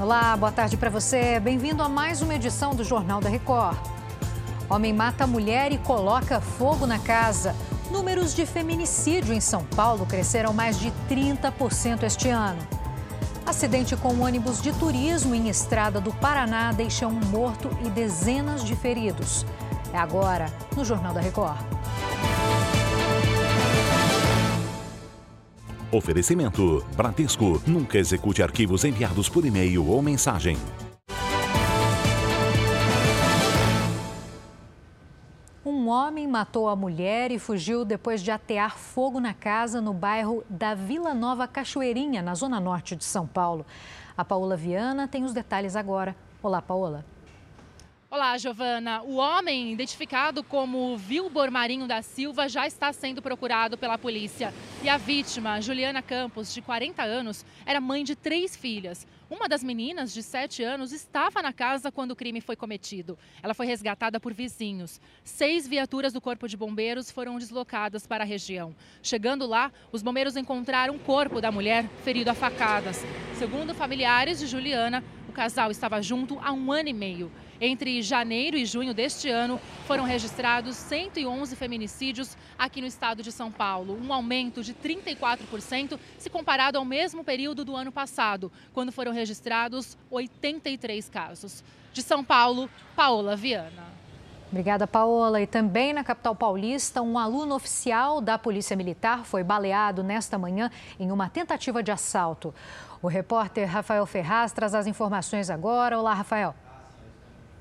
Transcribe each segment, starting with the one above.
Olá, boa tarde para você. Bem-vindo a mais uma edição do Jornal da Record. Homem mata mulher e coloca fogo na casa. Números de feminicídio em São Paulo cresceram mais de 30% este ano. Acidente com um ônibus de turismo em estrada do Paraná deixa um morto e dezenas de feridos. É agora, no Jornal da Record. Oferecimento: Bradesco. Nunca execute arquivos enviados por e-mail ou mensagem. Um homem matou a mulher e fugiu depois de atear fogo na casa no bairro da Vila Nova Cachoeirinha, na zona norte de São Paulo. A Paola Viana tem os detalhes agora. Olá, Paola. Olá, Giovana. O homem, identificado como Vilbor Marinho da Silva, já está sendo procurado pela polícia. E a vítima, Juliana Campos, de 40 anos, era mãe de três filhas. Uma das meninas, de 7 anos, estava na casa quando o crime foi cometido. Ela foi resgatada por vizinhos. Seis viaturas do Corpo de Bombeiros foram deslocadas para a região. Chegando lá, os bombeiros encontraram o corpo da mulher ferido a facadas. Segundo familiares de Juliana, o casal estava junto há um ano e meio. Entre janeiro e junho deste ano, foram registrados 111 feminicídios aqui no estado de São Paulo, um aumento de 34% se comparado ao mesmo período do ano passado, quando foram registrados 83 casos. De São Paulo, Paola Viana. Obrigada, Paola. E também na capital paulista, um aluno oficial da Polícia Militar foi baleado nesta manhã em uma tentativa de assalto. O repórter Rafael Ferraz traz as informações agora. Olá, Rafael.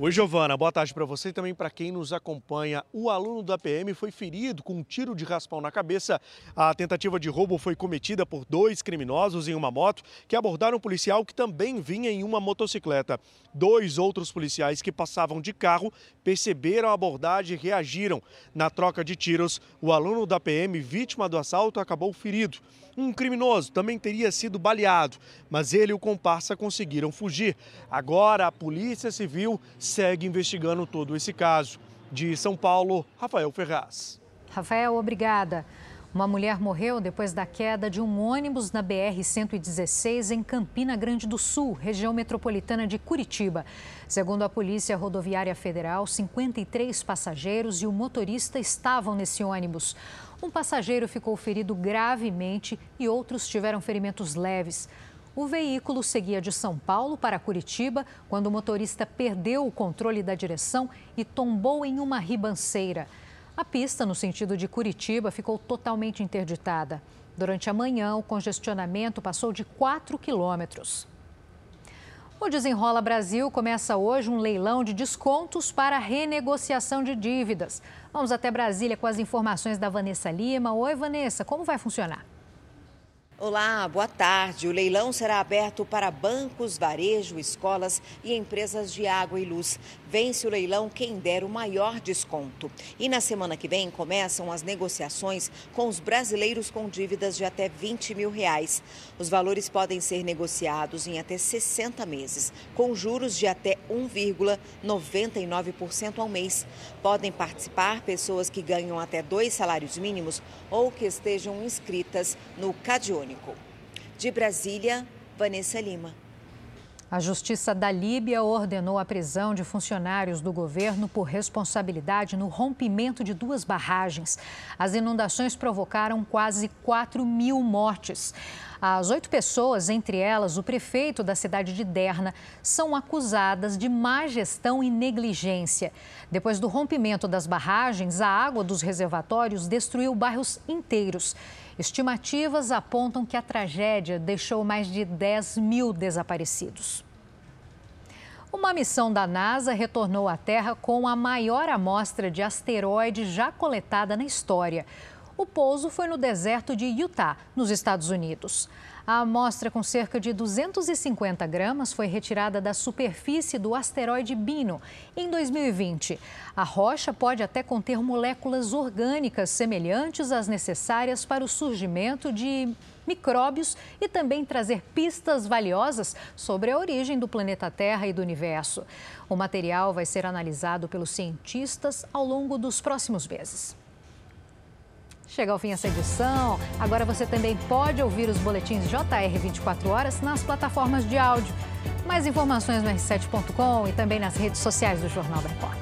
Oi, Giovana. Boa tarde para você e também para quem nos acompanha. O aluno da PM foi ferido com um tiro de raspão na cabeça. A tentativa de roubo foi cometida por dois criminosos em uma moto que abordaram um policial que também vinha em uma motocicleta. Dois outros policiais que passavam de carro perceberam a abordagem e reagiram. Na troca de tiros, o aluno da PM, vítima do assalto, acabou ferido. Um criminoso também teria sido baleado, mas ele e o comparsa conseguiram fugir. Agora a Polícia Civil segue investigando todo esse caso. De São Paulo, Rafael Ferraz. Rafael, obrigada. Uma mulher morreu depois da queda de um ônibus na BR-116 em Campina Grande do Sul, região metropolitana de Curitiba. Segundo a Polícia Rodoviária Federal, 53 passageiros e o motorista estavam nesse ônibus. Um passageiro ficou ferido gravemente e outros tiveram ferimentos leves. O veículo seguia de São Paulo para Curitiba quando o motorista perdeu o controle da direção e tombou em uma ribanceira. A pista, no sentido de Curitiba, ficou totalmente interditada. Durante a manhã, o congestionamento passou de 4 quilômetros. O Desenrola Brasil começa hoje um leilão de descontos para renegociação de dívidas. Vamos até Brasília com as informações da Vanessa Lima. Oi, Vanessa, como vai funcionar? Olá, boa tarde. O leilão será aberto para bancos, varejo, escolas e empresas de água e luz. Vence o leilão quem der o maior desconto. E na semana que vem começam as negociações com os brasileiros com dívidas de até 20 mil reais. Os valores podem ser negociados em até 60 meses, com juros de até 1,99% ao mês. Podem participar pessoas que ganham até dois salários mínimos ou que estejam inscritas no Cadione. De Brasília, Vanessa Lima. A Justiça da Líbia ordenou a prisão de funcionários do governo por responsabilidade no rompimento de duas barragens. As inundações provocaram quase 4 mil mortes. As oito pessoas, entre elas o prefeito da cidade de Derna, são acusadas de má gestão e negligência. Depois do rompimento das barragens, a água dos reservatórios destruiu bairros inteiros. Estimativas apontam que a tragédia deixou mais de 10 mil desaparecidos. Uma missão da NASA retornou à Terra com a maior amostra de asteroide já coletada na história. O pouso foi no deserto de Utah, nos Estados Unidos. A amostra, com cerca de 250 gramas, foi retirada da superfície do asteroide Bino em 2020. A rocha pode até conter moléculas orgânicas semelhantes às necessárias para o surgimento de micróbios e também trazer pistas valiosas sobre a origem do planeta Terra e do universo. O material vai ser analisado pelos cientistas ao longo dos próximos meses. Chega ao fim essa edição. Agora você também pode ouvir os boletins JR 24 horas nas plataformas de áudio. Mais informações no r7.com e também nas redes sociais do Jornal da Record.